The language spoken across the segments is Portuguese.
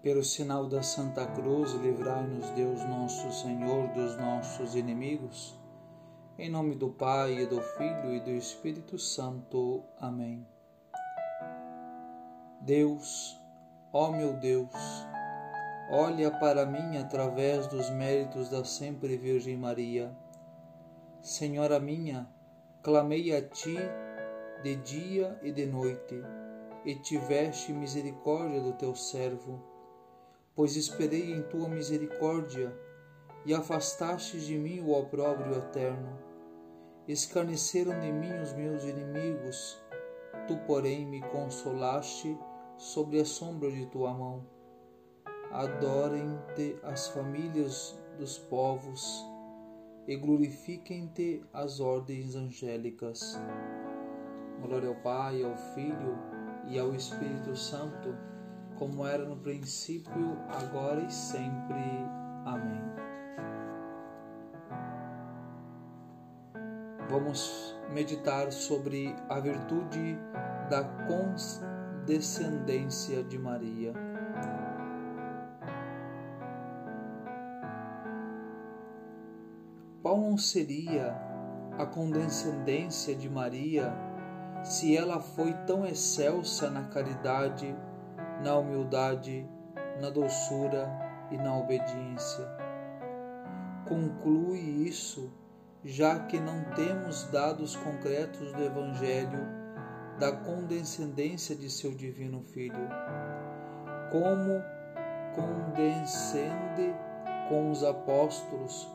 Pelo sinal da Santa Cruz, livrai-nos Deus nosso Senhor dos nossos inimigos. Em nome do Pai, e do Filho e do Espírito Santo. Amém. Deus, ó meu Deus, olha para mim através dos méritos da sempre Virgem Maria. Senhora minha, clamei a ti de dia e de noite, e tiveste misericórdia do teu servo pois esperei em tua misericórdia e afastaste de mim o opróbrio eterno. Escarneceram de mim os meus inimigos, tu, porém, me consolaste sobre a sombra de tua mão. Adorem-te as famílias dos povos e glorifiquem-te as ordens angélicas. Glória ao Pai, ao Filho e ao Espírito Santo como era no princípio, agora e sempre. Amém. Vamos meditar sobre a virtude da condescendência de Maria. Qual não seria a condescendência de Maria se ela foi tão excelsa na caridade na humildade, na doçura e na obediência. Conclui isso, já que não temos dados concretos do Evangelho da condescendência de seu Divino Filho. Como condescende com os apóstolos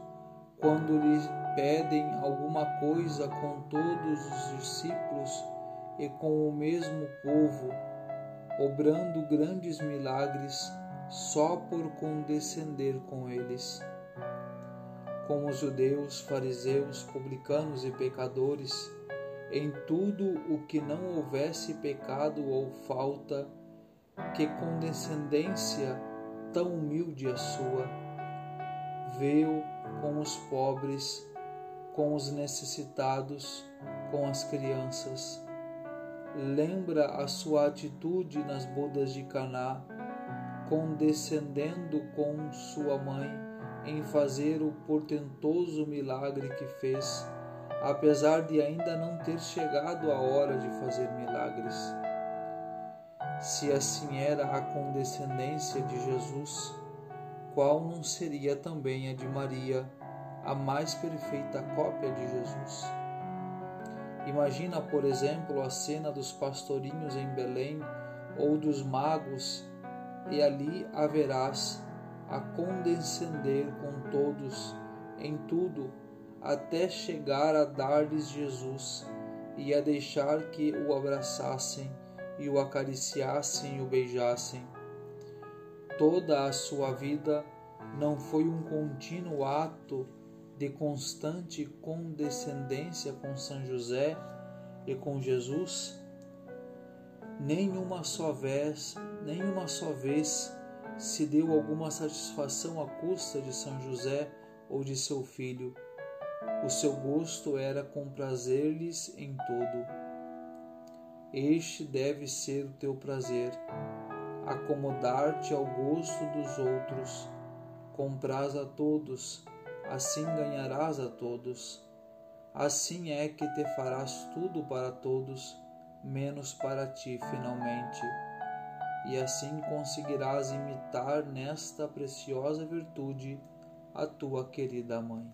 quando lhe pedem alguma coisa com todos os discípulos e com o mesmo povo obrando grandes milagres só por condescender com eles. Como os judeus, fariseus, publicanos e pecadores, em tudo o que não houvesse pecado ou falta, que condescendência tão humilde a sua. Veio com os pobres, com os necessitados, com as crianças lembra a sua atitude nas bodas de Caná, condescendendo com sua mãe em fazer o portentoso milagre que fez, apesar de ainda não ter chegado a hora de fazer milagres. Se assim era a condescendência de Jesus, qual não seria também a de Maria, a mais perfeita cópia de Jesus? Imagina, por exemplo, a cena dos pastorinhos em Belém ou dos magos, e ali haverás a condescender com todos em tudo, até chegar a dar-lhes Jesus e a deixar que o abraçassem e o acariciassem e o beijassem. Toda a sua vida não foi um contínuo ato de constante condescendência com São José e com Jesus, nenhuma só vez, nenhuma só vez se deu alguma satisfação à custa de São José ou de seu filho. O seu gosto era comprazer-lhes em todo. Este deve ser o teu prazer, acomodar-te ao gosto dos outros, compraz a todos, assim ganharás a todos. Assim é que te farás tudo para todos, menos para ti finalmente. E assim conseguirás imitar nesta preciosa virtude a tua querida mãe.